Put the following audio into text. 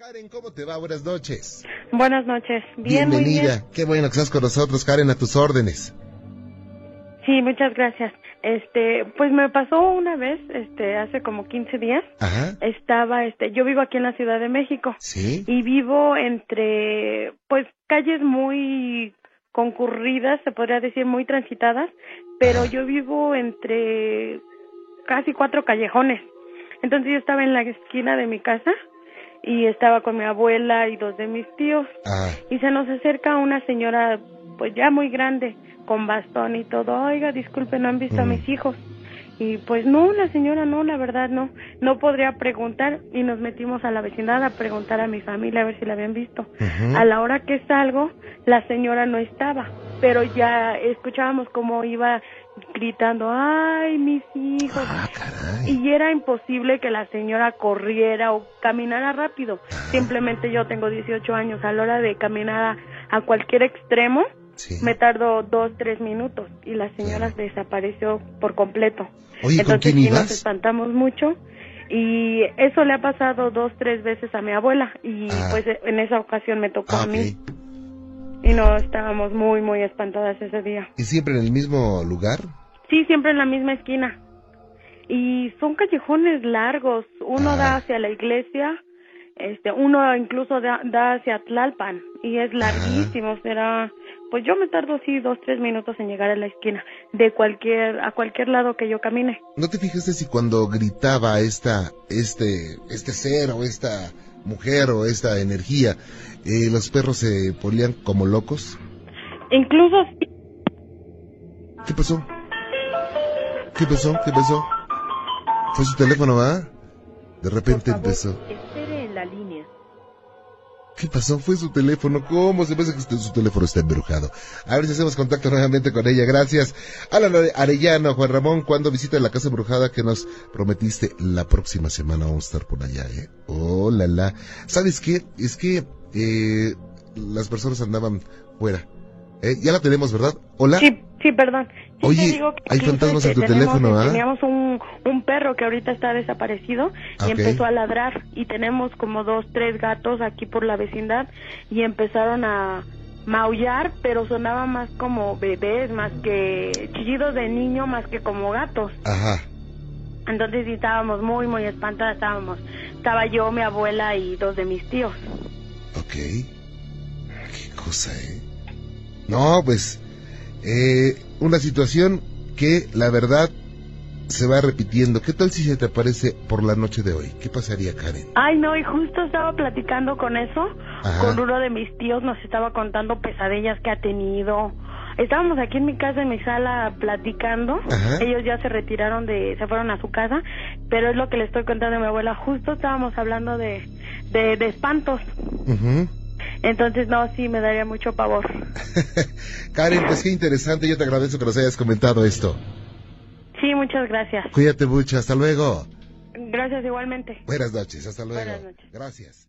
Karen, ¿cómo te va? Buenas noches. Buenas noches. Bien, Bienvenida. muy bien. Qué bueno que estás con nosotros, Karen, a tus órdenes. Sí, muchas gracias. Este, pues me pasó una vez, este, hace como 15 días. Ajá. Estaba, este, yo vivo aquí en la Ciudad de México Sí. y vivo entre, pues, calles muy concurridas, se podría decir muy transitadas, pero Ajá. yo vivo entre casi cuatro callejones. Entonces yo estaba en la esquina de mi casa y estaba con mi abuela y dos de mis tíos. Y se nos acerca una señora pues ya muy grande con bastón y todo oiga disculpe no han visto a Mm. mis hijos y pues no la señora no la verdad no no podría preguntar y nos metimos a la vecindad a preguntar a mi familia a ver si la habían visto a la hora que salgo la señora no estaba pero ya escuchábamos cómo iba gritando ay mis hijos Ah, y era imposible que la señora corriera o caminara rápido. Simplemente yo tengo 18 años. A la hora de caminar a, a cualquier extremo, Sí. me tardo dos, tres minutos. Y la señora desapareció por completo. Oye, ¿con Entonces quién nos espantamos mucho. Y eso le ha pasado dos, tres veces a mi abuela. Y Ah. pues en esa ocasión me tocó Ah, a mí. Y no estábamos muy, muy espantadas ese día. ¿Y siempre en el mismo lugar? Sí, siempre en la misma esquina. Y son callejones largos. Uno Ah. da hacia la iglesia, este, uno incluso da, da hacia Tlalpan y es larguísimo. Será, pues yo me tardo sí dos tres minutos en llegar a la esquina de cualquier a cualquier lado que yo camine. ¿No te fijaste si cuando gritaba esta, este, este ser o esta mujer o esta energía, eh, los perros se ponían como locos? Incluso sí, ¿Qué pasó? ¿Qué pasó? ¿Qué pasó? Fue su teléfono, ¿va? De repente empezó. Espere en la línea. ¿Qué pasó? Fue su teléfono. ¿Cómo? Se parece que su teléfono está embrujado. A ver si hacemos contacto nuevamente con ella. Gracias. Alan Are- Arellano, Juan Ramón, cuando visita la casa embrujada que nos prometiste la próxima semana vamos a estar por allá, ¿eh? Oh, la, la. ¿Sabes qué? Es que eh, las personas andaban fuera. ¿Eh? Ya la tenemos, ¿verdad? Hola. sí, sí, perdón. Sí Oye, te digo que hay fantasmas en tu tenemos, teléfono, ¿ah? Teníamos un, un perro que ahorita está desaparecido y empezó a ladrar y tenemos como dos, tres gatos aquí por la vecindad y empezaron a maullar, pero sonaba más como bebés, más que chillidos de niño, más que como gatos. Ajá. Entonces sí estábamos muy, muy espantadas, estábamos, estaba yo, mi abuela y dos de mis tíos. Ok. Qué cosa, ¿eh? No, pues, eh, una situación que la verdad se va repitiendo. ¿Qué tal si se te aparece por la noche de hoy? ¿Qué pasaría, Karen? Ay, no, y justo estaba platicando con eso, Ajá. con uno de mis tíos, nos estaba contando pesadillas que ha tenido. Estábamos aquí en mi casa, en mi sala, platicando. Ajá. Ellos ya se retiraron de, se fueron a su casa, pero es lo que le estoy contando a mi abuela. Justo estábamos hablando de, de, de espantos. Entonces, no, sí, me daría mucho pavor. Karen, pues qué interesante. Yo te agradezco que nos hayas comentado esto. Sí, muchas gracias. Cuídate mucho. Hasta luego. Gracias igualmente. Buenas noches. Hasta luego. Buenas noches. Gracias.